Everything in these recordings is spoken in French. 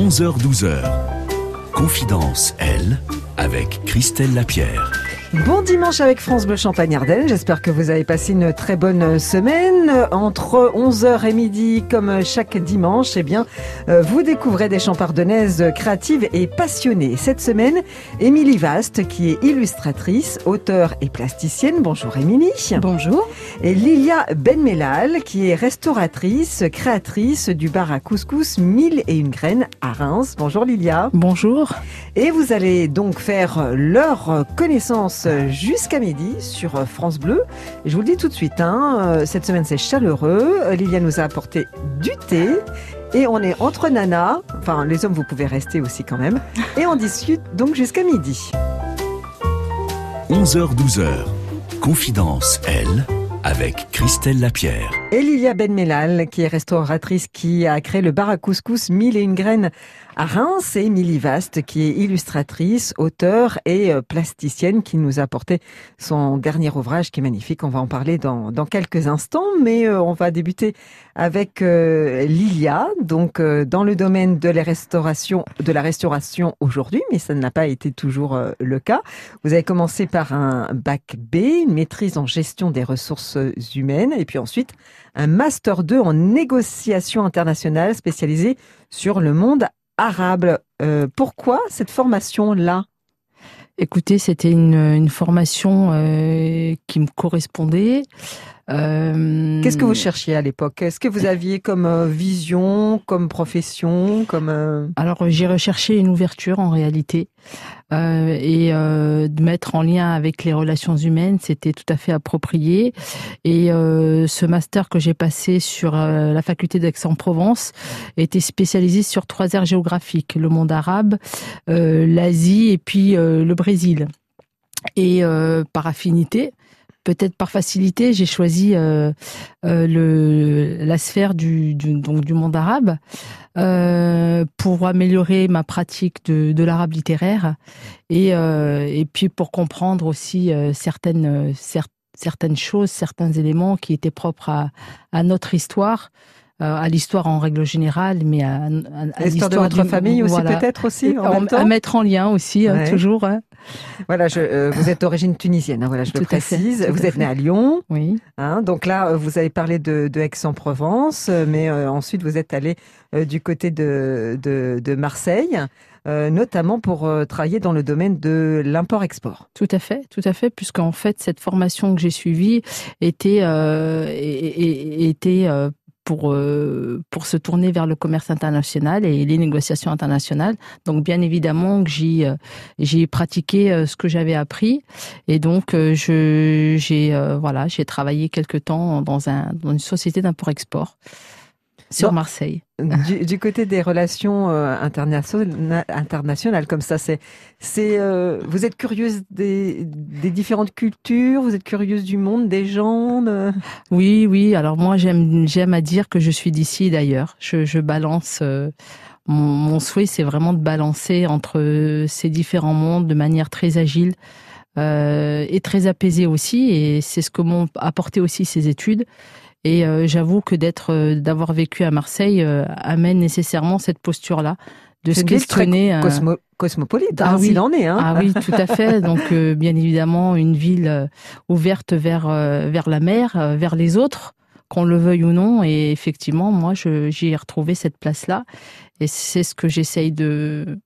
11h-12h. Confidence, elle, avec Christelle Lapierre. Bon dimanche avec France Bleu Champagne Ardenne. J'espère que vous avez passé une très bonne semaine. Entre 11h et midi, comme chaque dimanche, eh bien, euh, vous découvrez des champardonnaises créatives et passionnées. Cette semaine, Émilie Vaste, qui est illustratrice, auteure et plasticienne. Bonjour Émilie. Bonjour. Et Lilia Benmelal, qui est restauratrice, créatrice du bar à couscous Mille et une graines à Reims. Bonjour Lilia. Bonjour. Et vous allez donc faire leur connaissance jusqu'à midi sur France Bleu. je vous le dis tout de suite, hein, cette semaine c'est chaleureux. Liliane nous a apporté du thé. Et on est entre nanas, enfin les hommes vous pouvez rester aussi quand même, et on discute donc jusqu'à midi. 11h-12h, Confidence, elle, avec Christelle Lapierre. Et Lilia Benmelal, qui est restauratrice, qui a créé le bar à couscous Mille et une graines à Reims, et Émilie Vaste, qui est illustratrice, auteure et euh, plasticienne, qui nous a apporté son dernier ouvrage qui est magnifique. On va en parler dans, dans quelques instants, mais euh, on va débuter avec euh, Lilia, donc dans le domaine de la restauration, de la restauration aujourd'hui, mais ça n'a pas été toujours le cas. Vous avez commencé par un bac B, une maîtrise en gestion des ressources humaines, et puis ensuite un master 2 en négociation internationale spécialisé sur le monde arabe. Euh, pourquoi cette formation-là? Écoutez, c'était une, formation euh, qui me correspondait. Euh, Qu'est-ce que vous cherchiez à l'époque? Est-ce que vous aviez comme vision, comme profession, comme Alors j'ai recherché une ouverture en réalité. Euh, et euh, de mettre en lien avec les relations humaines, c'était tout à fait approprié. Et euh, ce master que j'ai passé sur la faculté d'Aix-en-Provence était spécialisé sur trois aires géographiques le monde arabe, l'Asie et puis le Brésil. Et par affinité, peut-être par facilité, j'ai choisi euh, euh, le, la sphère du, du, donc du monde arabe euh, pour améliorer ma pratique de, de l'arabe littéraire et, et puis pour comprendre aussi certaines, certaines choses, certains éléments qui étaient propres à, à notre histoire à l'histoire en règle générale, mais à, à, l'histoire de votre famille aussi peut-être aussi en à mettre en lien aussi hein, toujours. Hein. Voilà, je, euh, vous êtes d'origine tunisienne, hein, voilà, je le précise. vous êtes né à Lyon. Oui. Hein, donc là, euh, vous avez parlé de, de Aix-en-Provence, euh, mais ensuite vous êtes allé du côté de, de, de Marseille. notamment pour travailler dans le domaine de l'import-export. Tout à fait, tout à fait, puisqu'en fait cette formation que j'ai suivie était était pour, euh, pour se tourner vers le commerce international et les négociations internationales. Donc bien évidemment que j'y euh, j'ai pratiqué euh, ce que j'avais appris et donc je j'ai voilà j'ai travaillé quelque temps dans un dans une société d'import-export sur Marseille. Du, côté des relations euh, internationales, comme ça, c'est, c'est, euh, vous êtes curieuse des, des, différentes cultures, vous êtes curieuse du monde, des gens. Oui, oui. Alors moi, j'aime, j'aime à dire que je suis d'ici d'ailleurs. Je, je balance. Euh, mon, mon, souhait, c'est vraiment de balancer entre ces différents mondes de manière très agile. et très apaisée aussi, et c'est ce que m'ont apporté aussi ces études. Et euh, j'avoue que d'être, euh, d'avoir vécu à Marseille euh, amène nécessairement cette posture-là de se questionner. Cosmo cosmopolite, ah, hein, oui. en est. Hein. Ah oui, tout à fait. Donc, bien évidemment, une ville ouverte vers vers la mer, vers les autres, qu'on le veuille ou non. Et effectivement, moi, j'y ai retrouvé cette place-là, et c'est ce que j'essaye de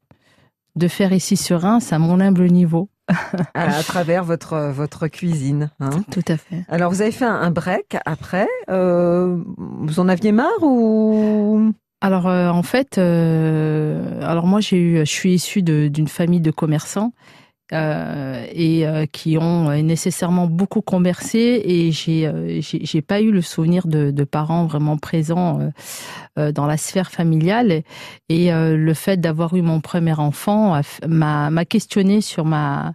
de faire ici sur Reims à mon humble niveau. à, travers votre votre cuisine. Hein. Tout à fait. Alors vous avez fait un, break après. Euh, vous en aviez marre ou? Alors euh, en fait, euh, alors moi j'ai eu, je suis issue d'une famille de commerçants euh, et euh, qui ont euh, nécessairement beaucoup conversé et j'ai j'ai pas eu le souvenir de, de parents vraiment présents dans la sphère familiale et le fait d'avoir eu mon premier enfant m'a m'a questionné sur ma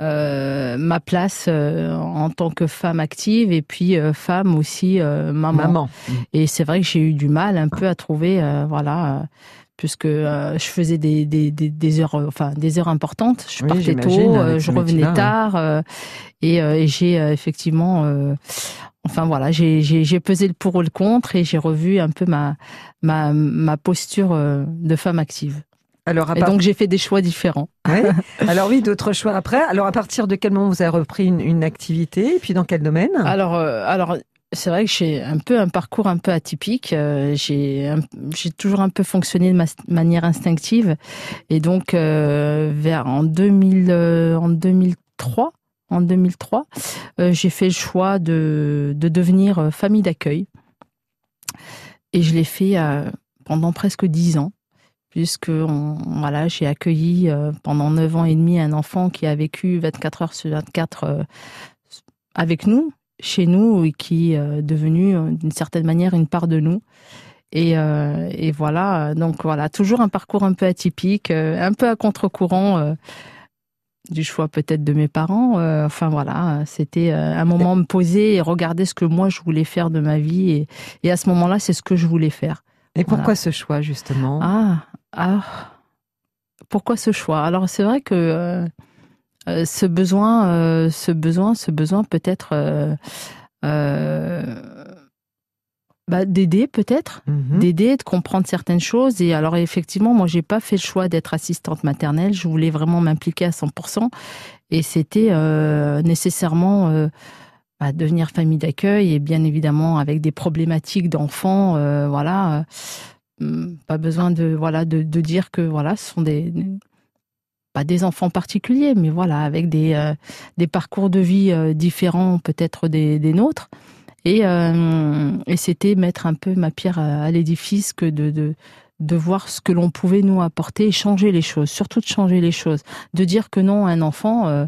euh, ma place euh, en tant que femme active et puis euh, femme aussi maman. Maman. Et c'est vrai que j'ai eu du mal un peu à trouver, voilà, puisque je faisais des, des, des, des, heures, enfin des heures importantes. Je Oui, partais tôt, euh, je revenais tard, et, euh, et j'ai euh, effectivement, euh, enfin voilà, j'ai pesé le pour ou le contre et j'ai revu un peu ma ma ma posture euh, de femme active. Alors, à Et donc j'ai fait des choix différents. Ouais. Alors oui, d'autres choix après. Alors à partir de quel moment vous avez repris une, une activité et puis dans quel domaine? Alors, euh, alors c'est vrai que j'ai un peu un parcours un peu atypique. Euh, j'ai toujours un peu fonctionné de ma- manière instinctive et donc euh, vers en 2000 euh, en 2003 en 2003 euh, j'ai fait le choix de de devenir famille d'accueil et je l'ai fait pendant presque dix ans puisque voilà j'ai accueilli pendant neuf ans et demi un enfant qui a vécu 24 heures sur 24 euh, avec nous chez nous et qui euh, est devenu euh, d'une certaine manière une part de nous. Et, euh, et voilà, donc voilà, toujours un parcours un peu atypique, un peu à contre-courant euh, du choix peut-être de mes parents. Euh, enfin voilà, c'était un moment me poser et regarder ce que moi je voulais faire de ma vie. Et, et à ce moment-là, c'est ce que je voulais faire. Et pourquoi Voilà. ce choix justement? Ah, ah, pourquoi ce choix? Alors c'est vrai que euh, euh, ce besoin, euh, ce besoin, ce besoin peut-être euh, bah, d'aider peut-être, Mhm. d'aider, de comprendre certaines choses. Et alors effectivement, moi j'ai pas fait le choix d'être assistante maternelle. Je voulais vraiment m'impliquer à 100%, et c'était nécessairement bah, devenir famille d'accueil et bien évidemment avec des problématiques d'enfants, voilà. Hum, pas besoin de voilà de, de dire que voilà ce sont des pas des enfants particuliers mais voilà avec des euh, des parcours de vie euh, différents peut-être des, des nôtres. Et euh, et c'était mettre un peu ma pierre à, l'édifice que de, de de voir ce que l'on pouvait nous apporter et changer les choses surtout de changer les choses. De dire que non un enfant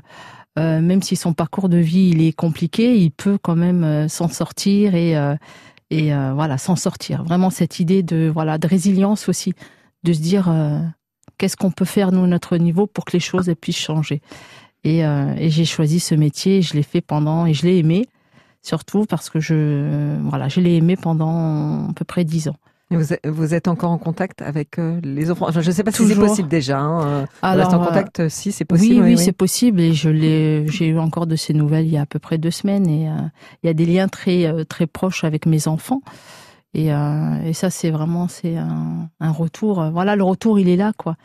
même si son parcours de vie il est compliqué il peut quand même s'en sortir et et voilà s'en sortir. Vraiment cette idée de voilà de résilience aussi de se dire qu'est-ce qu'on peut faire nous à notre niveau pour que les choses elles puissent changer et, euh, et j'ai choisi ce métier je l'ai fait pendant et je l'ai aimé surtout parce que je euh, voilà je l'ai aimé pendant à peu près dix ans Et Vous êtes, encore en contact avec euh, les enfants? Enfin, Je ne sais pas si c'est possible déjà. hein, Alors, reste en contact euh, si c'est Oui, possible. oui, c'est possible et je l'ai, j'ai eu encore de ces nouvelles il y a à peu près deux semaines et euh, il y a des liens très très proches avec mes enfants et, euh, et ça c'est vraiment c'est un, un retour. Voilà, le retour il est là quoi.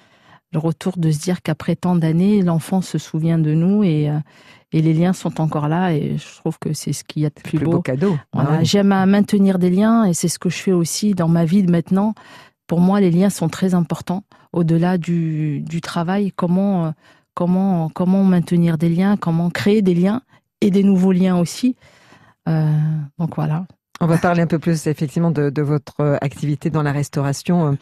Le retour de se dire qu'après tant d'années, l'enfant se souvient de nous et euh, et les liens sont encore là et je trouve que c'est ce qu'il y a de Le plus, plus beau, beau. cadeau. Voilà, Ah oui. J'aime à maintenir des liens et c'est ce que je fais aussi dans ma vie de maintenant. Pour moi, les liens sont très importants au-delà du, du travail. Comment, euh, comment, comment maintenir des liens, comment créer des liens et des nouveaux liens aussi. Euh, donc voilà. On va parler un peu plus effectivement de, de votre euh, activité dans la restauration euh,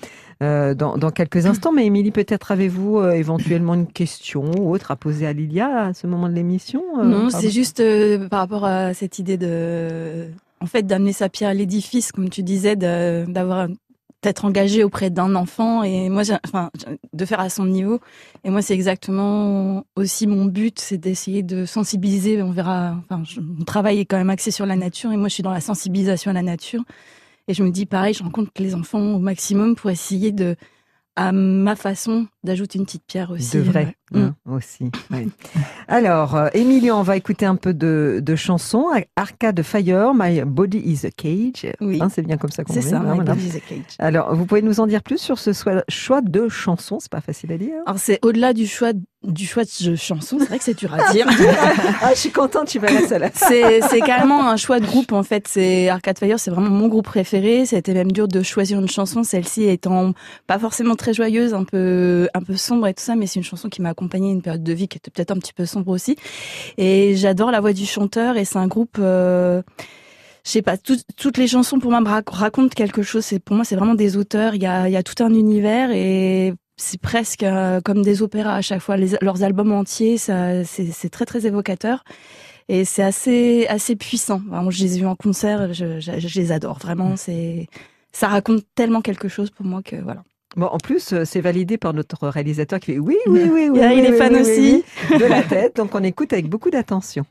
euh, dans, dans quelques instants. Mais Émilie, peut-être avez-vous euh, éventuellement une question ou autre à poser à Lilia à ce moment de l'émission euh, Non, c'est juste euh, par rapport à cette idée de, en fait, d'amener sa pierre à l'édifice, comme tu disais, d'avoir d'être engagé auprès d'un enfant et moi, enfin, de faire à son niveau. Et moi, c'est exactement aussi mon but, c'est d'essayer de sensibiliser. On verra. Enfin, mon travail est quand même axé sur la nature et moi, je suis dans la sensibilisation à la nature. Et je me dis, pareil, je rencontre les enfants au maximum pour essayer de, à ma façon, d'ajouter une petite pierre aussi. de vrai Ouais. hein, aussi. ouais. Alors, euh, Émilie, on va écouter un peu de, de chansons. Arcade Fire, My Body is a Cage. Oui. Hein, c'est bien comme ça qu'on C'est dit, ça, hein, My voilà. Body is a Cage. Alors, vous pouvez nous en dire plus sur ce choix de chansons C'est pas facile à dire. Alors c'est au-delà du choix du choix de chanson, c'est vrai que c'est dur à dire. ah, je suis contente, tu vas la seule. c'est c'est carrément un choix de groupe en fait. C'est Arcade Fire, c'est vraiment mon groupe préféré. C'était même dur de choisir une chanson, celle-ci étant pas forcément très joyeuse, un peu un peu sombre et tout ça, mais c'est une chanson qui m'a accompagnée une période de vie qui était peut-être un petit peu sombre aussi. Et j'adore la voix du chanteur et c'est un groupe. Euh, je sais pas, tout- toutes les chansons pour moi racontent quelque chose. C'est pour moi, c'est vraiment des auteurs. Il y a, il y a tout un univers et c'est presque euh, comme des opéras à chaque fois. Les- leurs albums entiers, ça, c'est c'est très très évocateur et c'est assez assez puissant. Vraiment, je les ai vus en concert, je, je, je les adore vraiment. C'est ça raconte tellement quelque chose pour moi que voilà. Bon, en plus, euh, c'est validé par notre réalisateur qui fait oui, oui, oui, oui. il est fan aussi. de la tête, donc on écoute avec beaucoup d'attention.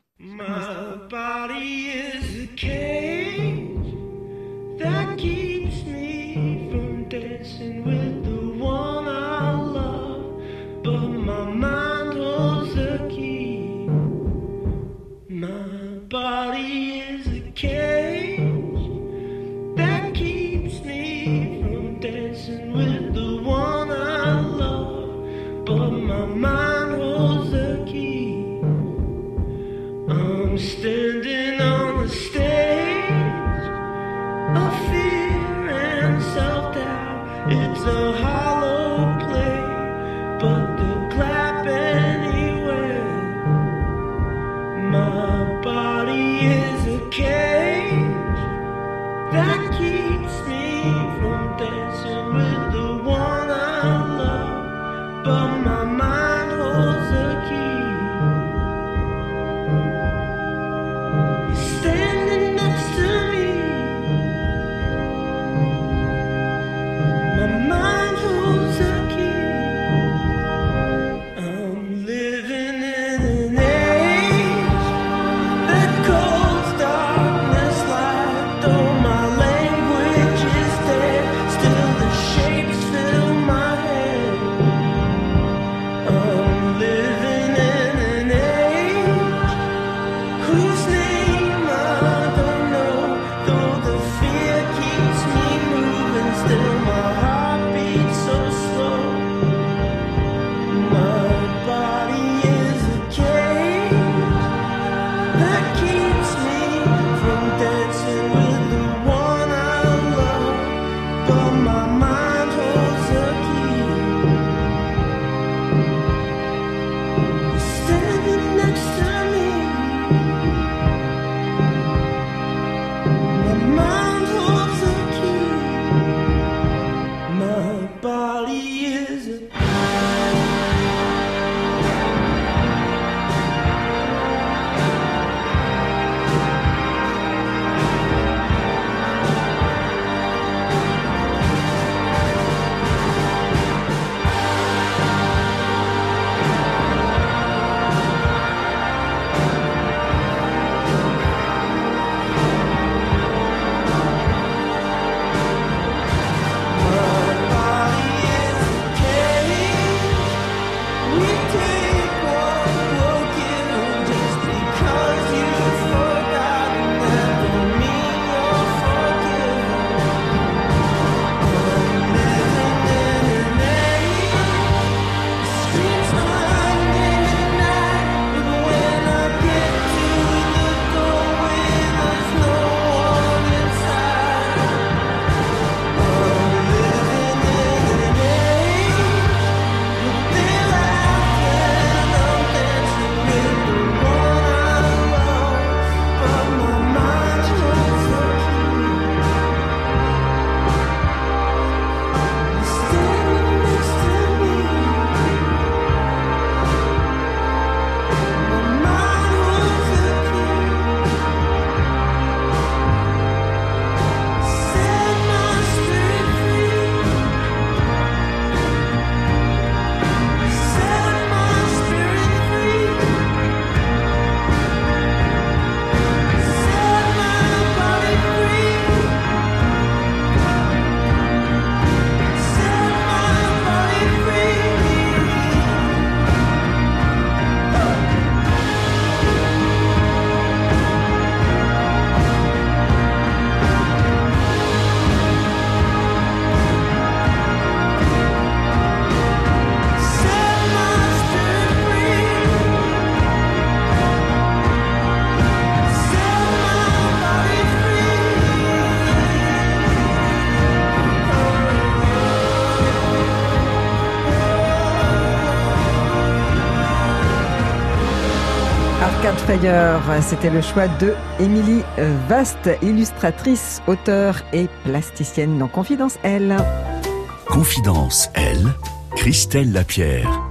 d'ailleurs. C'était le choix de Émilie Vaste, illustratrice, auteure et plasticienne dans Confidence Elle. Confidence Elle, Christelle Lapierre.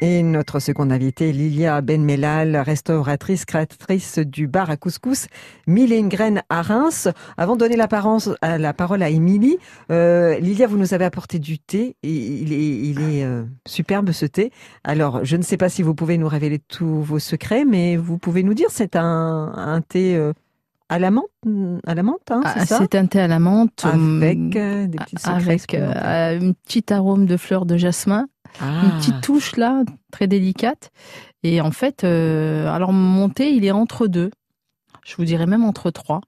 Et notre seconde invitée, Lilia Benmelal, restauratrice, créatrice du bar à couscous Mille et une graines à Reims. Avant de donner à, la parole à Émilie, euh, Lilia, vous nous avez apporté du thé. Et il est, il est euh, superbe ce thé. Alors, je ne sais pas si vous pouvez nous révéler tous vos secrets, mais vous pouvez nous dire, c'est un, un thé euh, à la menthe, à la menthe, hein, c'est Ah, ça C'est un thé à la menthe. Avec hum, euh, des petits secrets avec supplémentaires. euh, une petite arôme de fleurs de jasmin, Ah. une petite touche là, très délicate. Et en fait, euh, alors mon thé, il est entre deux. Je vous dirais même entre trois.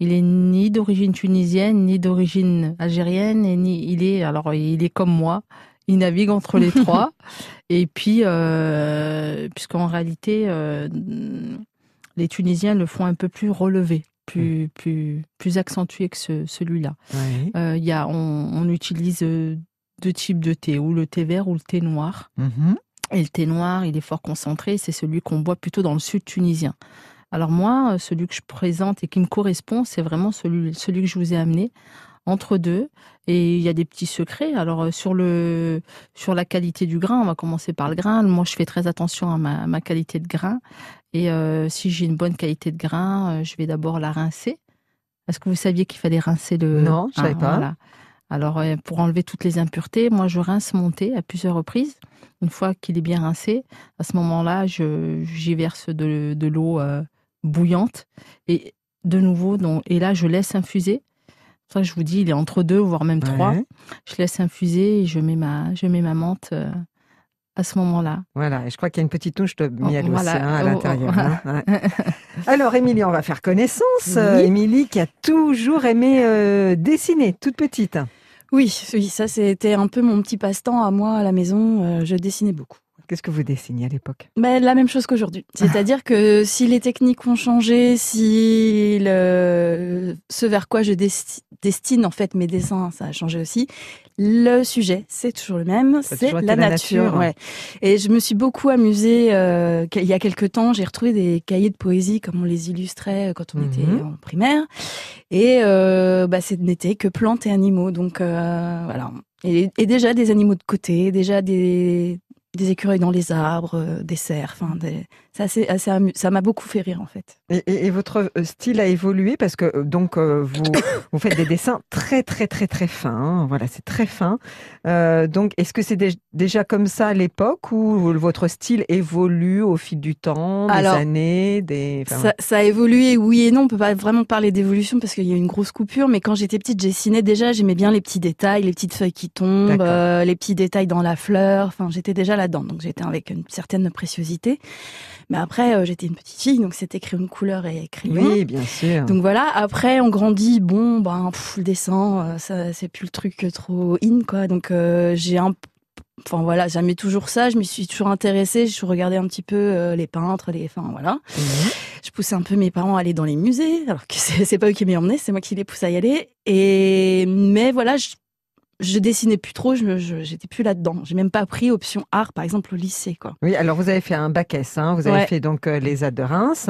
Il est ni d'origine tunisienne, ni d'origine algérienne, et ni il est alors il est comme moi. Il navigue entre les trois. Et puis, euh, puisqu'en réalité, euh, les Tunisiens le font un peu plus relevé, plus plus plus accentué que ce- celui-là. Euh, y a, on, on utilise euh, deux types de thé, ou le thé vert ou le thé noir. Mhm. Et le thé noir, il est fort concentré, c'est celui qu'on boit plutôt dans le sud tunisien. Alors moi, euh, celui que je présente et qui me correspond, c'est vraiment celui, celui que je vous ai amené entre deux. Et il y a des petits secrets. Alors sur le sur la qualité du grain, on va commencer par le grain. Moi, je fais très attention à ma, ma qualité de grain. Et euh, si j'ai une bonne qualité de grain, euh, je vais d'abord la rincer. Est-ce que vous saviez qu'il fallait rincer le Non, je savais pas. voilà. Alors euh, pour enlever toutes les impuretés, moi je rince mon thé à plusieurs reprises. Une fois qu'il est bien rincé, à ce moment-là, je j'y verse de, de l'eau euh, bouillante et de nouveau, donc, et là je laisse infuser. Ça je vous dis, il est entre deux, voire même trois. Je laisse infuser et je mets ma, je mets ma menthe à ce moment-là. Voilà, et je crois qu'il y a une petite touche de miel Oh, voilà. aussi hein, à Oh, l'intérieur. oh, hein, ouais. Alors, Émilie, on va faire connaissance. Euh, Oui. Émilie qui a toujours aimé euh, dessiner, toute petite. Oui, oui, ça c'était un peu mon petit passe-temps à moi à la maison. euh, je dessinais beaucoup. Qu'est-ce que vous dessiniez à l'époque? Mais la même chose qu'aujourd'hui. C'est-à-dire que si les techniques ont changé, si le, ce vers quoi je desti- destine en fait mes dessins, ça a changé aussi. Le sujet, c'est toujours le même, c'est la, la nature. nature. ouais. Et je me suis beaucoup amusée. euh, il y a quelques temps, j'ai retrouvé des cahiers de poésie comme on les illustrait quand on Mhm. était en primaire. Et euh, bah, ce n'était que plantes et animaux. Donc euh, voilà. Et, et déjà des animaux de côté, déjà des, des écureuils dans les arbres, euh, des cerfs. Enfin, des... amu- ça m'a beaucoup fait rire en fait. et, et- et votre euh, style a évolué parce que euh, donc euh, vous vous faites des dessins très très très très fins. hein. Voilà, c'est très fin. Euh, donc, est-ce que c'est dé- déjà comme ça à l'époque ou votre style évolue au fil du temps, des Alors, années, des enfin, Ça, ça a évolué, oui et non. On peut pas vraiment parler d'évolution parce qu'il y a eu une grosse coupure. Mais quand j'étais petite, j'ai dessiné déjà. J'aimais bien les petits détails, les petites feuilles qui tombent, euh, les petits détails dans la fleur. Enfin, j'étais déjà là-dedans. Donc j'étais avec une certaine préciosité. Mais après, euh, j'étais une petite fille, donc c'était crayon de couleur et crayon. Oui, bien sûr. Donc voilà, après on grandit, bon ben pff, le dessin, euh, ça c'est plus le truc trop in quoi. Donc euh, j'ai un enfin voilà, j'aimais toujours ça, je m'y suis toujours intéressée, je regardais un petit peu euh, les peintres, les enfin voilà. Je poussais un peu mes parents à aller dans les musées, alors que c'est c'est pas eux qui m'y emmenaient, c'est moi qui les pousse à y aller et mais voilà, je je dessinais plus trop, je j'étais plus là-dedans. J'ai même pas pris option art, par exemple, au lycée, quoi. Oui, alors vous avez fait un bac S, hein, vous avez Ouais. fait donc euh, les AD de Reims,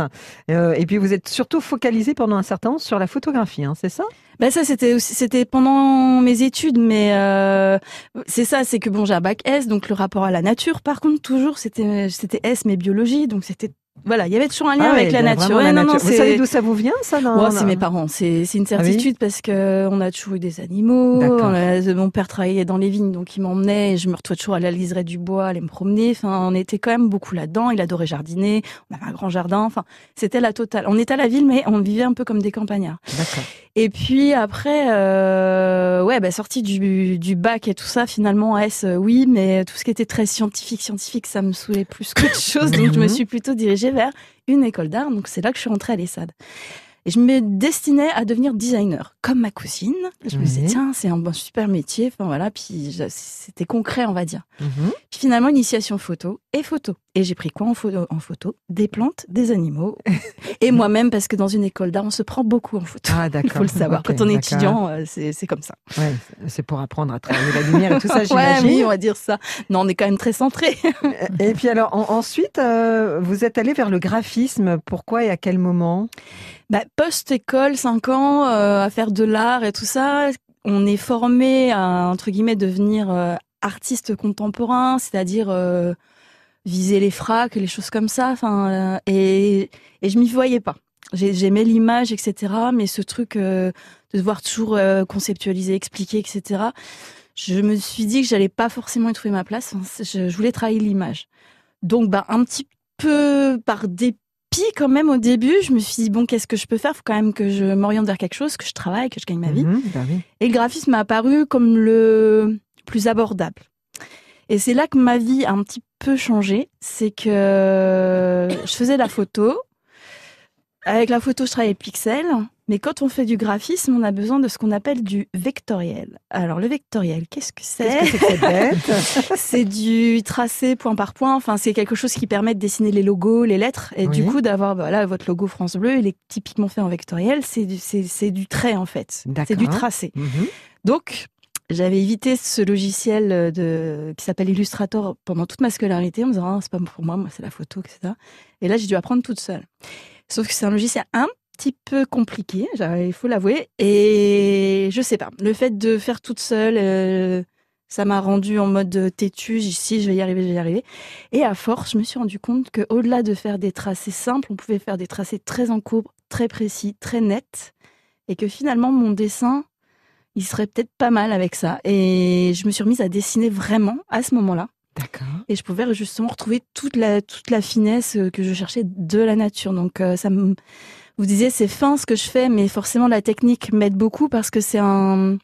euh, et puis vous êtes surtout focalisé pendant un certain temps sur la photographie, hein, c'est ça? Bah ça c'était aussi c'était pendant mes études mais euh, c'est ça c'est que bon j'ai un bac S donc le rapport à la nature par contre toujours c'était c'était S mais biologie donc c'était voilà il y avait toujours un lien Ah avec la nature. Ouais, la non. Vous savez d'où ça vous vient, ça non Ouais, c'est mes parents, c'est c'est une Ah oui certitude parce que on a toujours eu des animaux. A- mon père travaillait dans les vignes, donc il m'emmenait. et Je me retrouvais toujours à la liserée du bois, aller me promener. Enfin, on était quand même beaucoup là-dedans. Il adorait jardiner. On avait un grand jardin. Enfin, c'était la totale. On était à la ville, mais on vivait un peu comme des campagnards. Et puis après, euh, ouais, bah, sortie du, du bac et tout ça, finalement, S, euh, oui, mais tout ce qui était très scientifique, scientifique, ça me saoulait plus qu'autre chose. Donc, je me Mhm. suis plutôt dirigée vers une école d'art. Donc, c'est là que je suis rentrée à l'ESSAD. Et je me destinais à devenir designer, comme ma cousine. Je me disais, tiens, c'est un super métier. Enfin, voilà. Puis, c'était concret, on va dire. Mhm. Puis finalement, initiation photo et photo. Et j'ai pris quoi en photo, en photo? Des plantes, des animaux. et moi-même, parce que dans une école d'art, on se prend beaucoup en photo. Ah Il d'accord. faut le savoir. Quand on est étudiant, euh, c'est comme ça. Ouais, c'est pour apprendre à travailler la lumière et tout ça, ouais, j'imagine. oui, on va dire ça. Non, on est quand même très centré. Et puis alors en- ensuite, euh, vous êtes allé vers le graphisme. Pourquoi et à quel moment? Bah, Post-école, 5 ans, euh, à faire de l'art et tout ça, on est formé à, entre guillemets, devenir euh, artiste contemporain, c'est-à-dire... euh, viser les fracs, les choses comme ça. Enfin, et, et je m'y voyais pas. J'ai- J'aimais l'image, etc. Mais ce truc de devoir toujours conceptualiser, expliquer, etc. Je me suis dit que j'allais pas forcément y trouver ma place. Je, je voulais travailler l'image. Donc, bah, un petit peu par dépit quand même au début, je me suis dit bon, qu'est-ce que je peux faire? Faut quand même que je m'oriente vers quelque chose, que je travaille, que je gagne ma vie. Mhm, bah oui. Et le graphisme m'a apparu comme le plus abordable. Et c'est là que ma vie a un petit peu changé. C'est que je faisais la photo. Avec la photo, je travaillais pixels. Mais quand on fait du graphisme, on a besoin de ce qu'on appelle du vectoriel. Alors, le vectoriel, qu'est-ce que c'est? Qu'est-ce que c'est que cette bête? C'est du tracé point par point. Enfin, c'est quelque chose qui permet de dessiner les logos, les lettres, et du coup d'avoir voilà votre logo France Bleu. Il est typiquement fait en vectoriel. C'est du c'est du trait en fait. C'est du tracé. Mhm. Donc j'avais évité ce logiciel de qui s'appelle Illustrator pendant toute ma scolarité en me disant Ah, c'est pas pour moi, moi c'est la photo, etc. Et là j'ai dû apprendre toute seule. Sauf que c'est un logiciel un petit peu compliqué, il faut l'avouer. Et je sais pas, le fait de faire toute seule, euh, ça m'a rendu en mode têtu. Si je vais y arriver, je vais y arriver. Et à force, je me suis rendu compte que au-delà de faire des tracés simples, on pouvait faire des tracés très en courbe, très précis, très nets, et que finalement mon dessin, il serait peut-être pas mal avec ça. Et je me suis remise à dessiner vraiment à ce moment-là. Et je pouvais justement retrouver toute la, toute la finesse euh, que je cherchais de la nature. Donc, euh, ça me, vous disiez, c'est fin ce que je fais, mais forcément, la technique m'aide beaucoup parce que c'est un,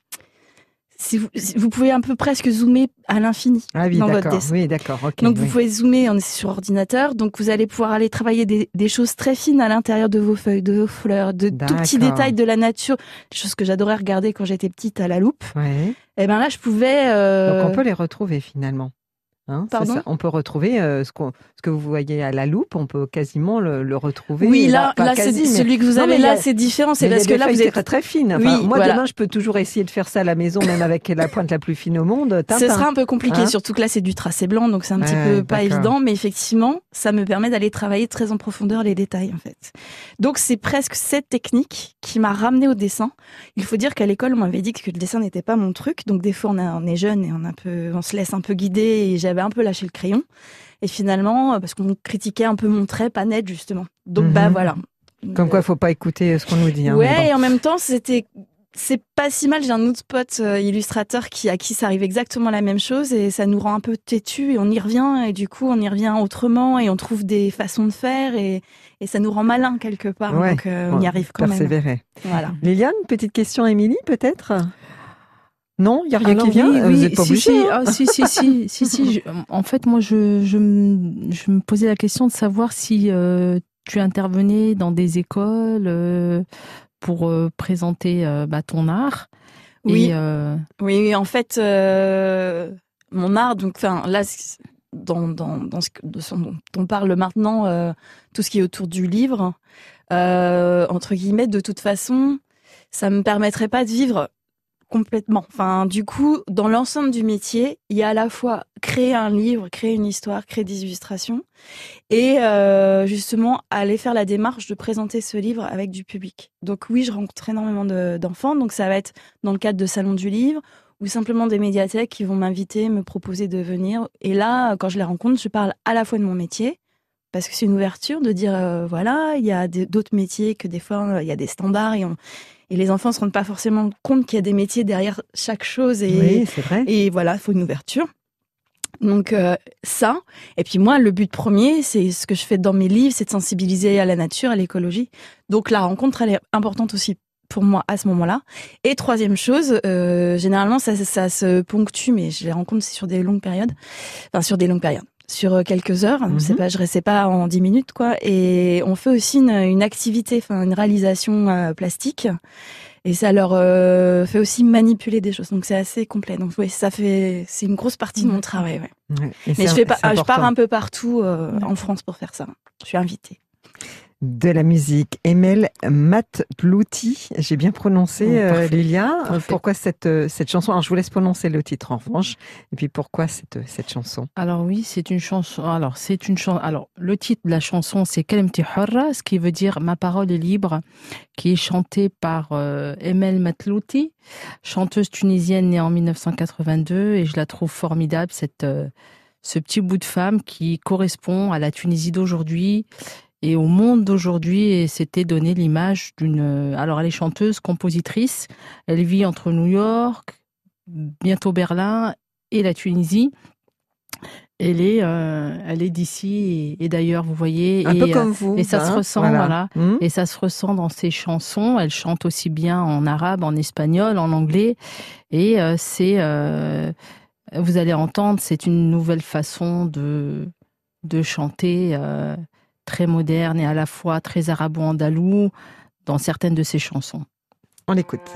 si vous, pouvez un peu presque zoomer à l'infini Ah oui, dans votre dessin. Oui, d'accord. Donc, oui. vous pouvez zoomer, on est sur ordinateur, donc vous allez pouvoir aller travailler des, des choses très fines à l'intérieur de vos feuilles, de vos fleurs, de tout petits détails de la nature, des choses que j'adorais regarder quand j'étais petite à la loupe. Ouais. Et ben là, je pouvais. euh, Donc on peut les retrouver finalement. Hein, c'est Pardon ça. On peut retrouver euh, ce, que vous voyez à la loupe, on peut quasiment le, le retrouver. Oui, Bah, là, là, c'est quasi, mais- celui que vous Non, avez y là, a- c'est différent. C'est parce que là, vous êtes très très. Enfin, Oui, moi voilà. demain, je peux toujours essayer de faire ça à la maison, même avec la pointe la plus fine au monde. Tintin. Ce sera un peu compliqué, Hein surtout que là c'est du tracé blanc, donc c'est un petit Ouais, peu pas évident, mais effectivement, ça me permet d'aller travailler très en profondeur les détails en fait. Donc c'est presque cette technique qui m'a ramené au dessin. Il faut dire qu'à l'école, on m'avait dit que le dessin n'était pas mon truc, donc des fois on, a- on est jeune et on, a un peu, on se laisse un peu guider et j'avais un peu lâché le crayon. Et finalement, euh, parce qu'on critiquait un peu mon trait pas net justement. Donc Mhm. bah voilà. Comme quoi, faut pas écouter ce qu'on nous dit. hein, ouais, bon. et en même temps, c'était c'est pas si mal. J'ai un autre pote euh, illustrateur qui à qui ça arrive exactement la même chose et ça nous rend un peu têtu et on y revient et du coup on y revient autrement et on trouve des façons de faire et, et ça nous rend malin quelque part. Ouais. Donc euh, on y arrive quand même. Persévérer. Voilà. Liliane, petite question, à Émilie, peut-être? Non, il y a rien Alors qui vient. oui, Euh, oui, Vous n'êtes pas si, obligé. si, hein. ah, si, si, si, si, si, je- en fait, moi, je, je, me, je me posais la question de savoir si euh, tu intervenais dans des écoles euh, pour euh, présenter euh, bah, ton art. Oui. Et, euh, Oui, oui, en fait, euh, mon art, donc, enfin, là, dans, dans, dans ce, que- de ce dont on parle maintenant, euh, tout ce qui est autour du livre, euh, entre guillemets, de toute façon, ça me permettrait pas de vivre complètement. Enfin, du coup, dans l'ensemble du métier, il y a à la fois créer un livre, créer une histoire, créer des illustrations, et euh, justement aller faire la démarche de présenter ce livre avec du public. Donc oui, je rencontre énormément de- d'enfants, donc ça va être dans le cadre de salons du livre ou simplement des médiathèques qui vont m'inviter, me proposer de venir. Et là, quand je les rencontre, je parle à la fois de mon métier, parce que c'est une ouverture de dire, euh, voilà, il y a d'autres métiers que des fois, euh, il y a des standards et, on- et les enfants se rendent pas forcément compte qu'il y a des métiers derrière chaque chose. Et, Oui, c'est vrai. et voilà, il faut une ouverture. Donc euh, ça, et puis moi, le but premier, c'est ce que je fais dans mes livres, c'est de sensibiliser à la nature, à l'écologie. Donc la rencontre, elle est importante aussi pour moi à ce moment-là. Et troisième chose, euh, généralement ça, ça se ponctue, mais je les rencontre sur des longues périodes, enfin sur des longues périodes, sur euh, quelques heures. Mhm. C'est pas, je restais pas en dix minutes quoi. Et on fait aussi une, une activité, enfin une réalisation euh, plastique. Et ça leur euh, fait aussi manipuler des choses. Donc c'est assez complet. Donc oui, ça fait, c'est une grosse partie de mon travail. Ouais. Ouais. Et Mais je fais pas, je pars un peu partout euh, en France pour faire ça. Je suis invitée. De la musique. Emel Matplouti, j'ai bien prononcé, Oh, euh. Lilia. Parfait. Pourquoi cette, euh, cette chanson? Alors, je vous laisse prononcer le titre en revanche. Et puis, pourquoi cette, cette chanson? Alors oui, c'est une chanson. Alors c'est une chanson. Alors le titre de la chanson, c'est Kalemti Hurra, ce qui veut dire Ma parole est libre, qui est chantée par euh, Emel Matlouti, chanteuse tunisienne née en 1982, et je la trouve formidable cette euh, ce petit bout de femme qui correspond à la Tunisie d'aujourd'hui et au monde d'aujourd'hui. C'était donner l'image d'une. Alors, elle est chanteuse, compositrice. Elle vit entre New York, bientôt Berlin et la Tunisie. Elle est, euh, elle est d'ici et, et d'ailleurs, vous voyez, Un et, peu euh, comme vous. et ça se hein, ressent, voilà. Hmm. Et ça se ressent dans ses chansons. Elle chante aussi bien en arabe, en espagnol, en anglais. Et euh, c'est, euh, vous allez entendre, c'est une nouvelle façon de de chanter, euh, très moderne et à la fois très arabo-andalou dans certaines de ses chansons. On l'écoute.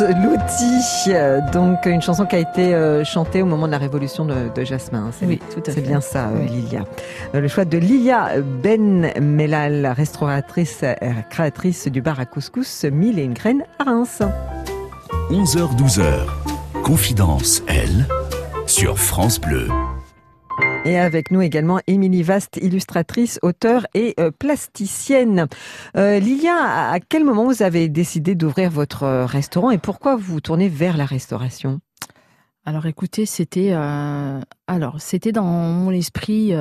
Louty, euh, donc une chanson qui a été euh, chantée au moment de la révolution de, de Jasmin. C'est Oui, tout à c'est fait. bien ça, euh, Oui. Lilia. Le choix de Lilia Ben Melal, restauratrice, créatrice du bar à couscous Mille et une graines à Reims. 11h-12h. Confidence, elle, sur France Bleu. Et avec nous également Émilie Vaste, illustratrice, auteure et euh, plasticienne. Euh, Lilia, à quel moment vous avez décidé d'ouvrir votre euh, restaurant et pourquoi vous vous tournez vers la restauration? Alors écoutez, c'était euh, alors c'était dans mon esprit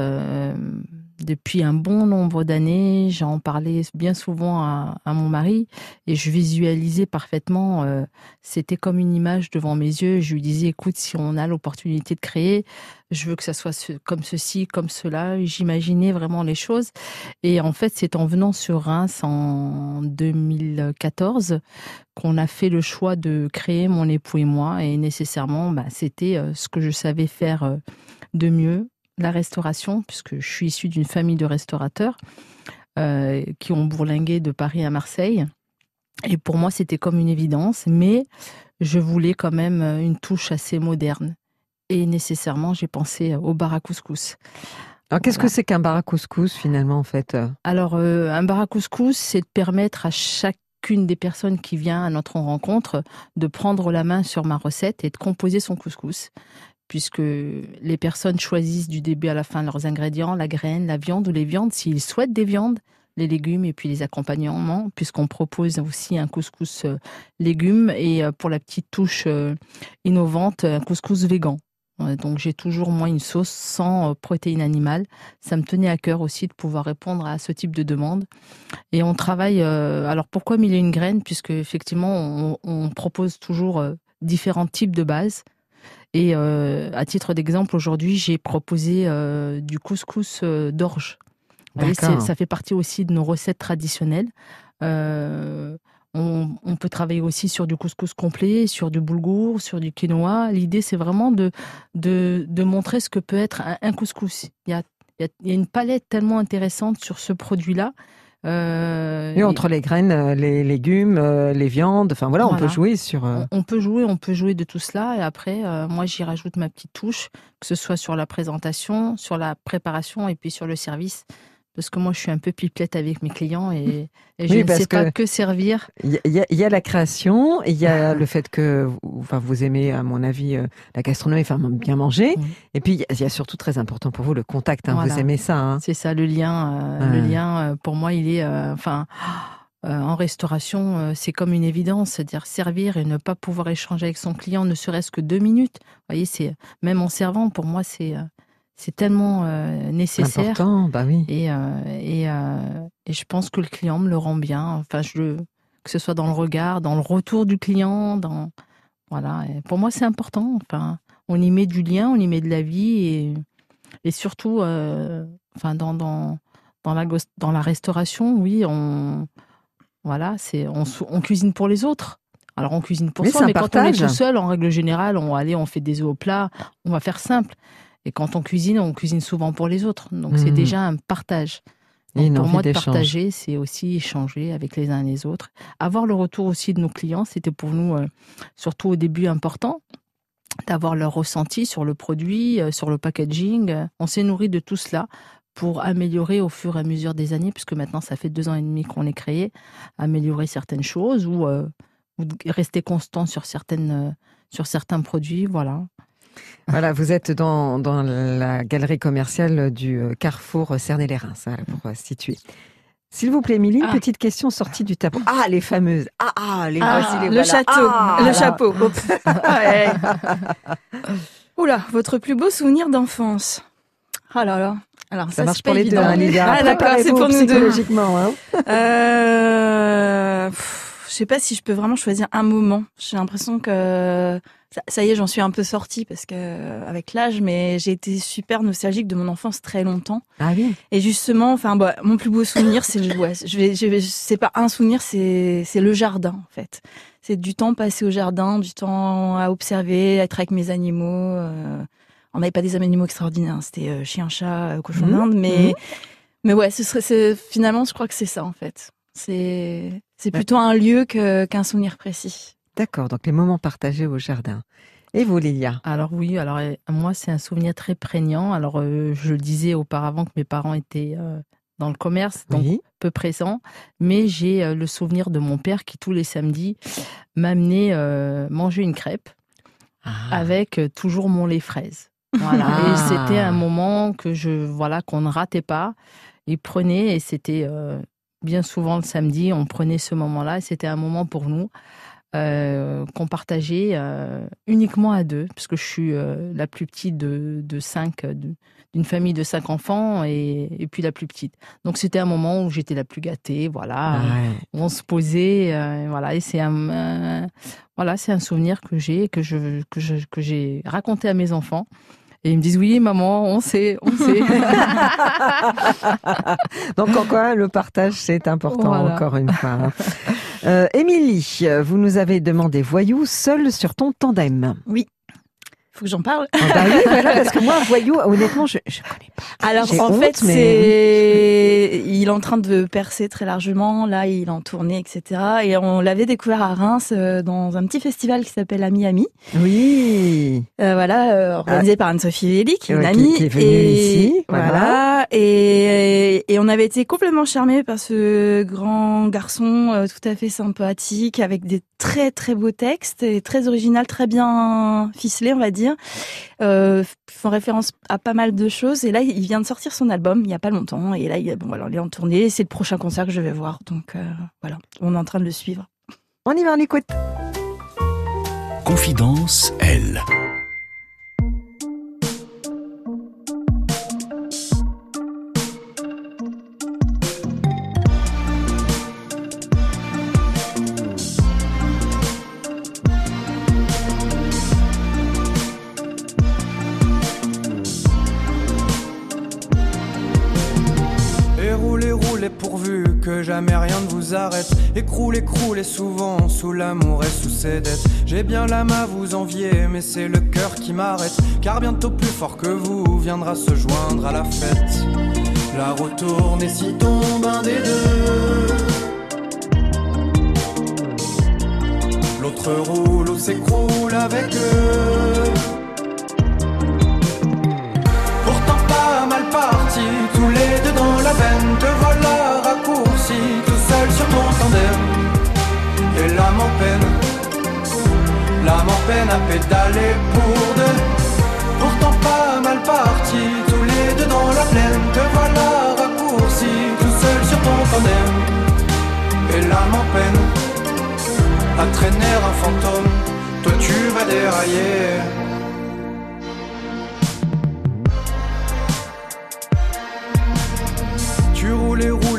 depuis un bon nombre d'années. J'en parlais bien souvent à, mon mari et je visualisais parfaitement. euh, c'était comme une image devant mes yeux. Je lui disais, écoute, si on a l'opportunité de créer, je veux que ça soit comme ceci, comme cela. J'imaginais vraiment les choses. Et en fait, c'est en venant sur Reims en 2014 qu'on a fait le choix de créer mon époux et moi. Et nécessairement, bah, c'était euh, ce que je savais faire euh, de mieux, la restauration, puisque je suis issue d'une famille de restaurateurs euh, qui ont bourlingué de Paris à Marseille. Et pour moi, c'était comme une évidence, mais je voulais quand même euh, une touche assez moderne. Et nécessairement, j'ai pensé au bar à couscous. Alors qu'est-ce Voilà. que c'est qu'un bar à couscous finalement en fait euh? Alors, euh, un bar à couscous, c'est de permettre à chacune des personnes qui vient à notre rencontre de prendre la main sur ma recette et de composer son couscous. Puisque les personnes choisissent du début à la fin leurs ingrédients, la graine, la viande ou les viandes, s'ils souhaitent des viandes, les légumes et puis les accompagnements, puisqu'on propose aussi un couscous euh, légumes et euh, pour la petite touche euh, innovante, un couscous végan. Donc j'ai toujours moi une sauce sans protéines animales ça me tenait à cœur aussi de pouvoir répondre à ce type de demande. Et on travaille. alors pourquoi mille et une graines Puisque effectivement, on, propose toujours différents types de bases. Et euh, à titre d'exemple, aujourd'hui, j'ai proposé euh, du couscous euh, d'orge. Voyez, ça fait partie aussi de nos recettes traditionnelles. Euh, on, on peut travailler aussi sur du couscous complet, sur du boulgour, sur du quinoa. L'idée, c'est vraiment de, de, de montrer ce que peut être un, un couscous. Il y, a, il y a une palette tellement intéressante sur ce produit-là. Euh, Et entre les graines, euh, les légumes, euh, les viandes, enfin voilà, on peut jouer sur. on, on peut jouer, on peut jouer de tout cela. Et après, euh, moi, j'y rajoute ma petite touche, que ce soit sur la présentation, sur la préparation et puis sur le service. Parce que moi, je suis un peu pipelette avec mes clients et, et je Oui, ne sais pas que- servir. Il y, a- y la création, il y a le fait que vous, enfin, vous aimez, à mon avis, euh, la gastronomie, enfin bien manger. Oui. Et puis il y a- il y, a surtout très important pour vous le contact. hein, Voilà. Vous aimez ça. hein. C'est ça, le lien. euh, Le lien, euh, pour moi, il est. euh, enfin. euh, en restauration, euh, c'est comme une évidence, c'est-à-dire servir et ne pas pouvoir échanger avec son client, ne serait-ce que deux minutes. Vous voyez, c'est même en servant, pour moi, c'est euh, c'est tellement euh, nécessaire. Important, bah oui. Et, euh, et, euh, et je pense que le client me le rend bien. Enfin, je, que ce soit dans le regard, dans le retour du client, dans voilà. Et pour moi, c'est important. Enfin, on y met du lien, on y met de la vie et, et surtout, euh, enfin, dans, dans dans la dans la restauration, oui, on voilà, c'est on, cuisine pour les autres. Alors on cuisine pour Oui, soi, mais quand on est tout seul, en règle générale, on allez, on fait des œufs au plat, on va faire simple. Et quand on cuisine, on cuisine souvent pour les autres. Donc c'est Mhm. déjà un partage. Donc, pour moi, de partager, c'est aussi échanger avec les uns et les autres. Avoir le retour aussi de nos clients, c'était pour nous, euh, surtout au début, important d'avoir leur ressenti sur le produit, euh, sur le packaging. On s'est nourri de tout cela pour améliorer au fur et à mesure des années, puisque maintenant, ça fait deux ans et demi qu'on est créé, améliorer certaines choses ou, euh, ou rester constant sur, certaines, sur certains produits. Voilà. Voilà, vous êtes dans, dans la galerie commerciale du euh, Carrefour Cernay-les-Reims, voilà, pour euh, situer. S'il vous plaît, Émilie, Ah. petite question sortie du tableau. Ah, les fameuses. Ah, ah, les Ah, voici, les le voilà. château, Ah, le là. chapeau. Ouais. Oula, votre plus beau souvenir d'enfance. Ah là là. Alors Ça ça, marche pour les deux, hein. Ah d'accord, c'est pour nous deux. psychologiquement. Hein. Euh, pff, je sais pas si je peux vraiment choisir un moment. J'ai l'impression que ça, ça y est, j'en suis un peu sortie parce que euh, avec l'âge, mais j'ai été super nostalgique de mon enfance très longtemps. Ah oui. Et justement, enfin, bah, mon plus beau souvenir, c'est le, ouais, je vais, je vais, c'est pas un souvenir, c'est, c'est le jardin, en fait. C'est du temps passé au jardin, du temps à observer, à être avec mes animaux. euh, on n'avait pas des animaux extraordinaires, hein, c'était euh, chien, chat, euh, cochon Mhm. d'Inde, mais, Mhm. mais ouais, ce serait, c'est, finalement, je crois que c'est ça, en fait. C'est, c'est plutôt un lieu que, qu'un souvenir précis. D'accord, donc les moments partagés au jardin. Et vous, Lilia? Alors oui, alors euh, moi c'est un souvenir très prégnant. Alors euh, je le disais auparavant que mes parents étaient euh, dans le commerce, donc Oui. peu présents, mais j'ai le souvenir de mon père qui tous les samedis m'amenait manger une crêpe Ah. avec toujours mon lait fraise. Voilà. Ah. Et c'était un moment que je voilà qu'on ne ratait pas. Il prenait et c'était bien souvent le samedi, on prenait ce moment-là et c'était un moment pour nous euh, qu'on partageait euh, uniquement à deux, parce que je suis euh, la plus petite de, de cinq, d'une famille de cinq enfants et, et puis la plus petite. Donc c'était un moment où j'étais la plus gâtée, voilà, Ouais. où on se posait, voilà, et c'est un, voilà, c'est un souvenir que j'ai, que je, que je, que j'ai raconté à mes enfants. Et ils me disent oui, maman, on sait, on sait. Donc en quoi le partage c'est important Voilà. encore une fois. Euh, Émilie, vous nous avez demandé voyou seul sur ton tandem. Faut que j'en parle. Ah bah oui, voilà, parce que moi voyou, honnêtement, je je connais pas. Alors en honte, fait, mais- c'est il est en train de percer très largement. Là, il est en tournée, etc. Et on l'avait découvert à Reims euh, dans un petit festival qui s'appelle Ami Ami. Oui. Euh, voilà, euh, organisé par Anne-Sophie Véli, qui est une Ouais, qui- amie. qui est venue et, ici, voilà. Voilà. Et, et on avait été complètement charmés par ce grand garçon tout à fait sympathique, avec des très très beaux textes et très original, très bien ficelé, on va dire. Euh, font référence à pas mal de choses. Et là, il vient de sortir son album il y a pas longtemps. Et là, il, bon, voilà, il est en tournée. C'est le prochain concert que je vais voir. Donc euh, voilà, on est en train de le suivre. On y va, on écoute. Confidence L. jamais rien ne vous arrête. Écroulez, croulez souvent sous l'amour et sous ses dettes. J'ai bien l'âme à vous envier, mais c'est le cœur qui m'arrête. Car bientôt plus fort que vous viendra se joindre à la fête. La roue tourne et s'y tombe un des deux. L'autre roule ou s'écroule avec eux. Pourtant pas mal parti, tous les deux dans la veine, te tout seul sur ton tandem. Et l'âme en peine, l'âme en peine à pédaler pour deux. Pourtant pas mal parti, tous les deux dans la plaine, te voilà raccourci, tout seul sur ton tandem. Et l'âme en peine, à traîner un fantôme, toi tu vas dérailler.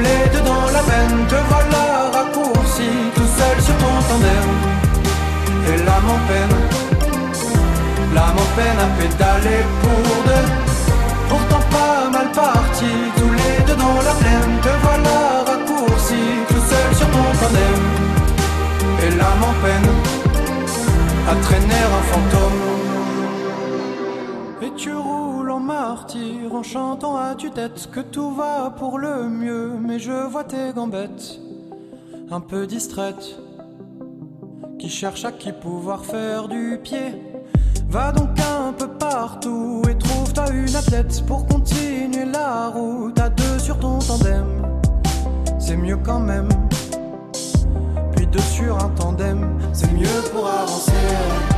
tous les deux dans la veine, te voilà raccourci, tout seul sur ton tandem. Et l'âme en peine, l'âme en peine à pédaler pour deux. Chantant à tue-tête que tout va pour le mieux, mais je vois tes gambettes un peu distraites qui cherchent à qui pouvoir faire du pied. Va donc un peu partout et trouve-toi une athlète pour continuer la route à deux sur ton tandem. C'est mieux quand même. Puis deux sur un tandem, c'est mieux pour avancer.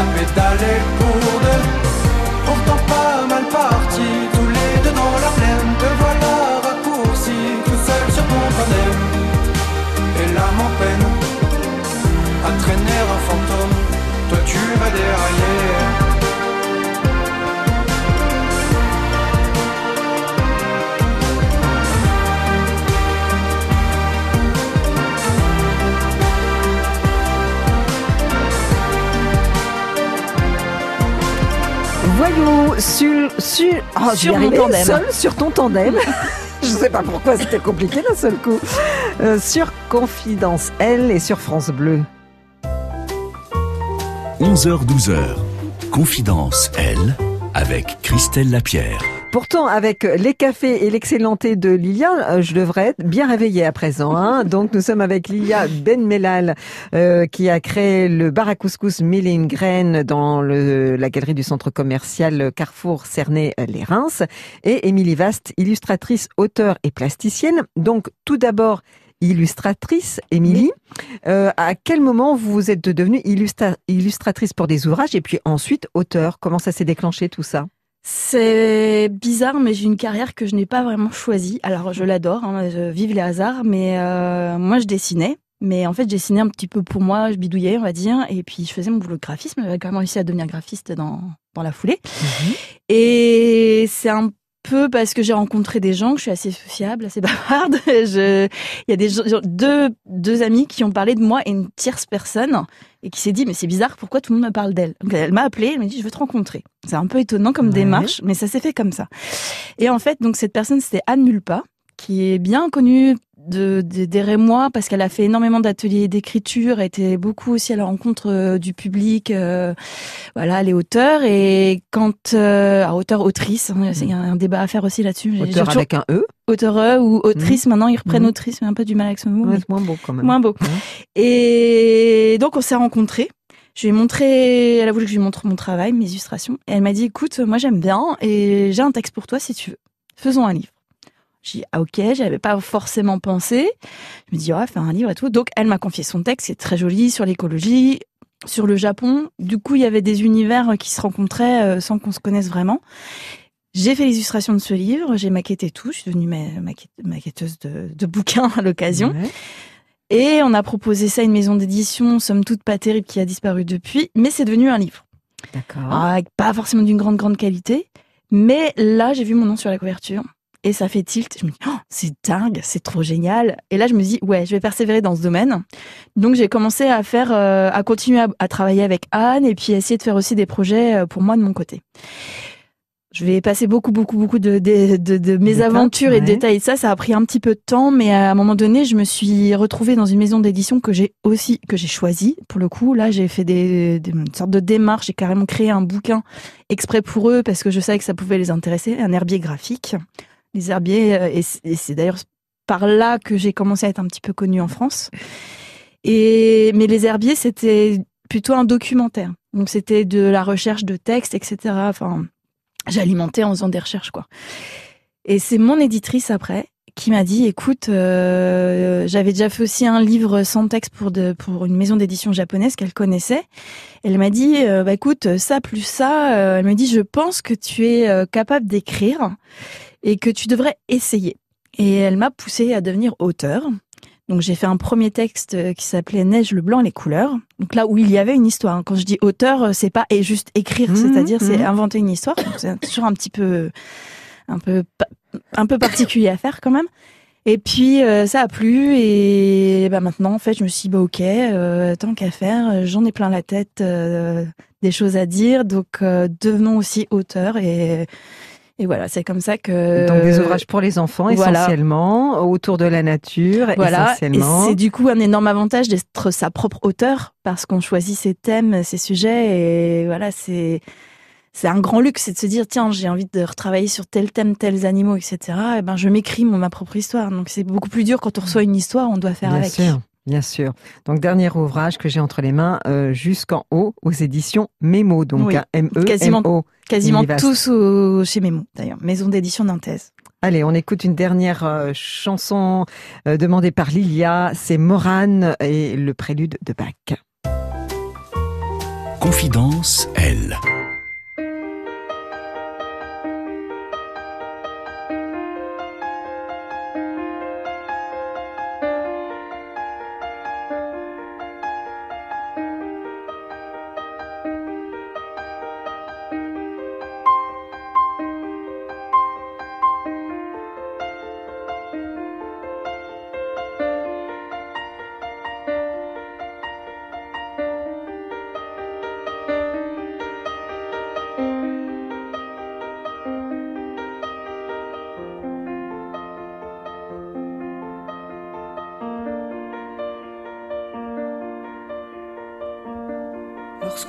la pédale est courde. Pourtant pas mal parti, tous les deux dans la plaine. Te voilà raccourci, tout seul sur ton panel. Et l'âme en peine, à traîner un fantôme. Toi tu vas dérailler. Sur sur oh, Sur mon tandem. seul sur ton tandem. je sais pas pourquoi c'était compliqué d'un seul coup. Euh, sur Confidence L et sur France Bleu. 11h-12h, Confidence Elle avec Christelle Lapierre. Pourtant, avec les cafés et l'excellent thé de Lilia, euh, je devrais être bien réveillée à présent. Hein. Donc, nous sommes avec Lilia Benmelal, euh, qui a créé le bar à couscous Mille et une graines dans le, la galerie du centre commercial Carrefour Cernay-les Reims, et Émilie Vast, illustratrice, auteure et plasticienne. Donc, tout d'abord, illustratrice, Émilie. Euh, à quel moment vous êtes devenue illustra- illustratrice pour des ouvrages et puis ensuite auteur Comment ça s'est déclenché tout ça? C'est bizarre, mais j'ai une carrière que je n'ai pas vraiment choisie. Alors, je l'adore, hein, je vive les hasards, mais euh, moi, je dessinais. Mais en fait, je dessinais un petit peu pour moi, je bidouillais, on va dire, et puis je faisais mon boulot de graphisme. J'avais quand même réussi à devenir graphiste dans, dans la foulée. Et c'est un peu parce que j'ai rencontré des gens, que je suis assez sociable, assez bavarde. Il y a des deux, deux amis qui ont parlé de moi et une tierce personne et qui s'est dit mais c'est bizarre pourquoi tout le monde me parle d'elle? Donc elle m'a appelé, elle m'a dit je veux te rencontrer. C'est un peu étonnant comme Ouais. démarche, mais ça s'est fait comme ça. Et en fait donc cette personne c'était Anne Mulpa qui est bien connue de, de- des Rémois parce qu'elle a fait énormément d'ateliers d'écriture, a été beaucoup aussi à la rencontre euh, du public, euh, voilà, les auteurs et quand euh, auteur autrice, hein, il y a un débat à faire aussi là-dessus. Auteur toujours- avec un E auteureux ou autrice. Maintenant ils reprennent Mhm. autrice, mais un peu du mal avec ce mot. Ouais, mais c'est moins beau quand même. moins beau. Ouais. Et donc on s'est rencontrés. Je lui ai montré, elle a voulu que je lui montre mon travail, mes illustrations. Et elle m'a dit, écoute, moi j'aime bien et j'ai un texte pour toi si tu veux. Faisons un livre. J'ai dit, ah ok, j'avais pas forcément pensé. Je me dis, ouais, faire un livre et tout. Donc elle m'a confié son texte, c'est très joli, sur l'écologie, sur le Japon. Du coup, il y avait des univers qui se rencontraient euh, sans qu'on se connaisse vraiment. J'ai fait l'illustration de ce livre, j'ai maquetté tout, je suis devenue ma- maquette- maquetteuse de, de bouquins à l'occasion. Ouais. Et on a proposé ça à une maison d'édition, somme toute pas terrible, qui a disparu depuis, mais c'est devenu un livre. D'accord. Ah, avec pas forcément d'une grande, grande qualité. Mais là, j'ai vu mon nom sur la couverture. Et ça fait tilt. Je me dis, oh, c'est dingue, c'est trop génial. Et là, je me dis, ouais, je vais persévérer dans ce domaine. Donc, j'ai commencé à faire, euh, à continuer à, à travailler avec Anne et puis essayer de faire aussi des projets euh, pour moi de mon côté. Je vais passer beaucoup, beaucoup, beaucoup de, de, de, de mes aventures et de détails ça. Ça a pris un petit peu de temps, mais à un moment donné, je me suis retrouvée dans une maison d'édition que j'ai aussi, que j'ai choisie. Pour le coup, là, j'ai fait des, des une sorte de démarche. J'ai carrément créé un bouquin exprès pour eux parce que je savais que ça pouvait les intéresser. Un herbier graphique. Les herbiers, euh, et c'est- d'ailleurs par là que j'ai commencé à être un petit peu connue en France. Et, mais les herbiers, c'était plutôt un documentaire. Donc c'était de la recherche de textes, etc. Enfin, j'alimentais en faisant des recherches, quoi. Et c'est mon éditrice après qui m'a dit, écoute, euh, j'avais déjà fait aussi un livre sans texte pour de, pour une maison d'édition japonaise qu'elle connaissait. Elle m'a dit, euh, bah écoute, ça plus ça, euh, elle me dit, je pense que tu es capable d'écrire et que tu devrais essayer. Et elle m'a poussé à devenir auteur. Donc j'ai fait un premier texte qui s'appelait Neige, le blanc, les couleurs. Donc là où il y avait une histoire. Quand je dis auteur, c'est pas et juste écrire, Mhm, c'est-à-dire c'est mhm. inventer une histoire. C'est toujours un petit peu, un peu, un peu particulier à faire quand même. Et puis euh, ça a plu et bah maintenant en fait je me suis dit bah ok euh, tant qu'à faire j'en ai plein la tête euh, des choses à dire donc devenons aussi auteur et et voilà c'est comme ça que Donc des ouvrages pour les enfants voilà. essentiellement, autour de la nature voilà, et essentiellement. c'est du coup un énorme avantage d'être sa propre auteur parce qu'on choisit ses thèmes, ses sujets et voilà, c'est c'est un grand luxe, c'est de se dire tiens j'ai envie de retravailler sur tel thème, tels animaux, etc. Et ben je m'écris mon ma propre histoire. Donc c'est beaucoup plus dur quand on reçoit une histoire, on doit faire Bien avec. sûr, bien sûr. Donc dernier ouvrage que j'ai entre les mains, euh, jusqu'en haut aux éditions Mémo, donc Oui. hein, M E Quasiment. M O. Quasiment tous au- chez Mémo d'ailleurs, maison d'édition nantaise. Allez, on écoute une dernière euh, chanson euh, demandée par Lilia, c'est Morane et le prélude de Bach. Confidence Elle.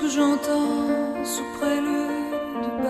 Lorsque j'entends sous prélude de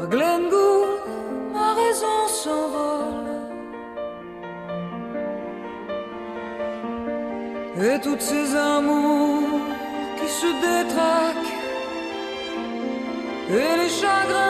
par Glenn Gould, ma raison s'envole. Et toutes ces amours qui se détraquent et les chagrins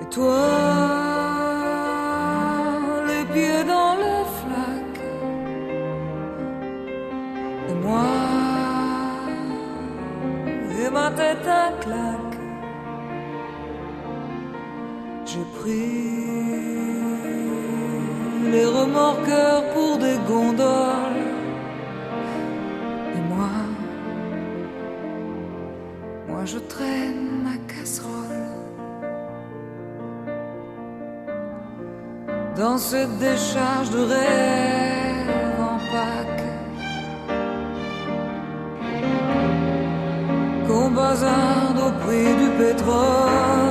et toi, les pieds dans les flaques, et moi et ma tête à claque. J'ai pris les remorqueurs pour des gondoles. Cette décharge de rêve en Pâques. qu'on bazarde au prix du pétrole.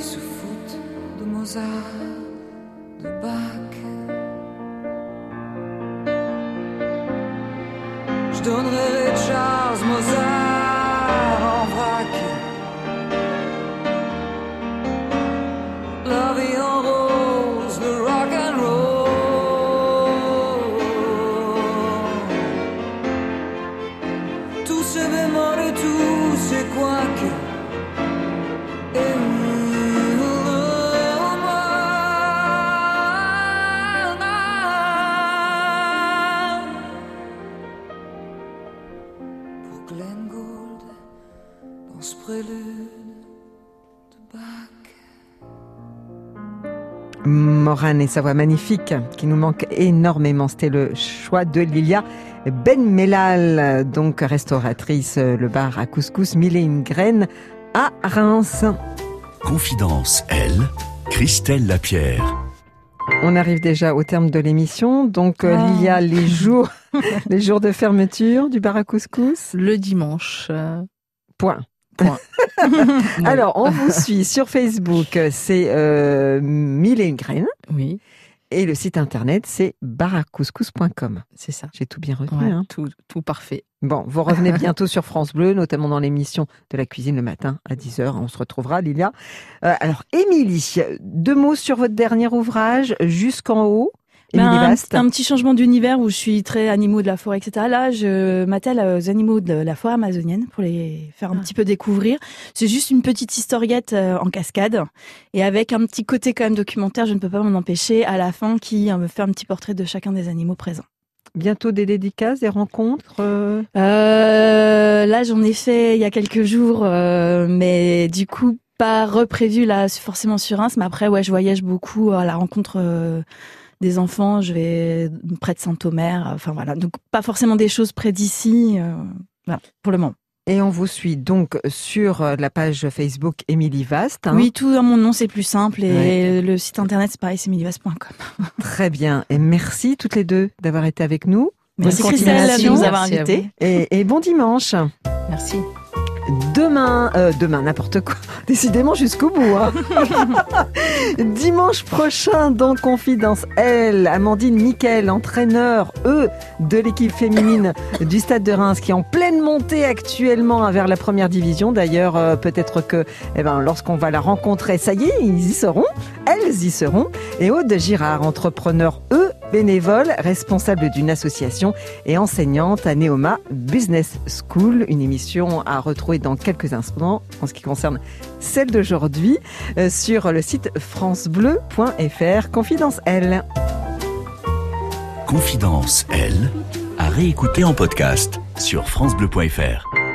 Se foutent de Mozart, de Bach. Je donnerai Et sa voix magnifique qui nous manque énormément. C'était le choix de Lilia Ben Mellal, donc restauratrice, euh, le bar à couscous Mille et une graines à Reims. Confidence Elle, Christelle Lapierre. On arrive déjà au terme de l'émission. Donc, euh, Ah. Lilia, les jours, les jours de fermeture du bar à couscous? Le dimanche. euh, Point. Point. Alors, on vous suit sur Facebook, c'est euh, Mille et une graines. Oui, Et le site internet, c'est baracouscous.com. c'est ça. J'ai tout bien retenu. Ouais, hein. tout, tout parfait. Bon, vous revenez bientôt sur France Bleu, notamment dans l'émission de la cuisine le matin à 10h. On se retrouvera, Lilia. Euh, alors, Émilie, deux mots sur votre dernier ouvrage, Jusqu'en haut. Ben, un, petit changement d'univers où je suis très animaux de la forêt, etc. Là, je m'attelle aux animaux de la forêt amazonienne pour les faire un Ah. petit peu découvrir. C'est juste une petite historiette euh, en cascade et avec un petit côté quand même documentaire, je ne peux pas m'en empêcher, à la fin qui euh, me fait un petit portrait de chacun des animaux présents. Bientôt des dédicaces, des rencontres. euh, Euh, là, j'en ai fait il y a quelques jours, euh, mais du coup, pas reprévu là forcément sur Reims, mais après ouais, je voyage beaucoup à la rencontre euh, des enfants. Je vais près de Saint-Omer. Enfin voilà, donc pas forcément des choses près d'ici. euh, voilà, pour le moment. Et on vous suit donc sur euh, la page Facebook Émilie Vast. hein. Oui, tout dans mon nom, c'est plus simple et le site internet c'est pareil, c'est. Très bien. Et merci toutes les deux d'avoir été avec nous. Merci Christelle de nous avoir invités. Et, et bon dimanche. Merci. Demain, euh, demain, n'importe quoi. Décidément jusqu'au bout. hein. Dimanche prochain, dans Confidence L, Amandine Nickel, entraîneur, eux, de l'équipe féminine du Stade de Reims, qui est en pleine montée actuellement vers la première division. D'ailleurs, euh, peut-être que, eh ben, lorsqu'on va la rencontrer, ça y est, ils y seront. Elles y seront. Et Aude Girard, entrepreneur, eux, bénévole, responsable d'une association et enseignante à Neoma Business School, une émission à retrouver dans quelques instants en ce qui concerne celle d'aujourd'hui euh, sur le site francebleu.fr. Confidence L. Confidence, elle, à réécouter en podcast sur FranceBleu.fr.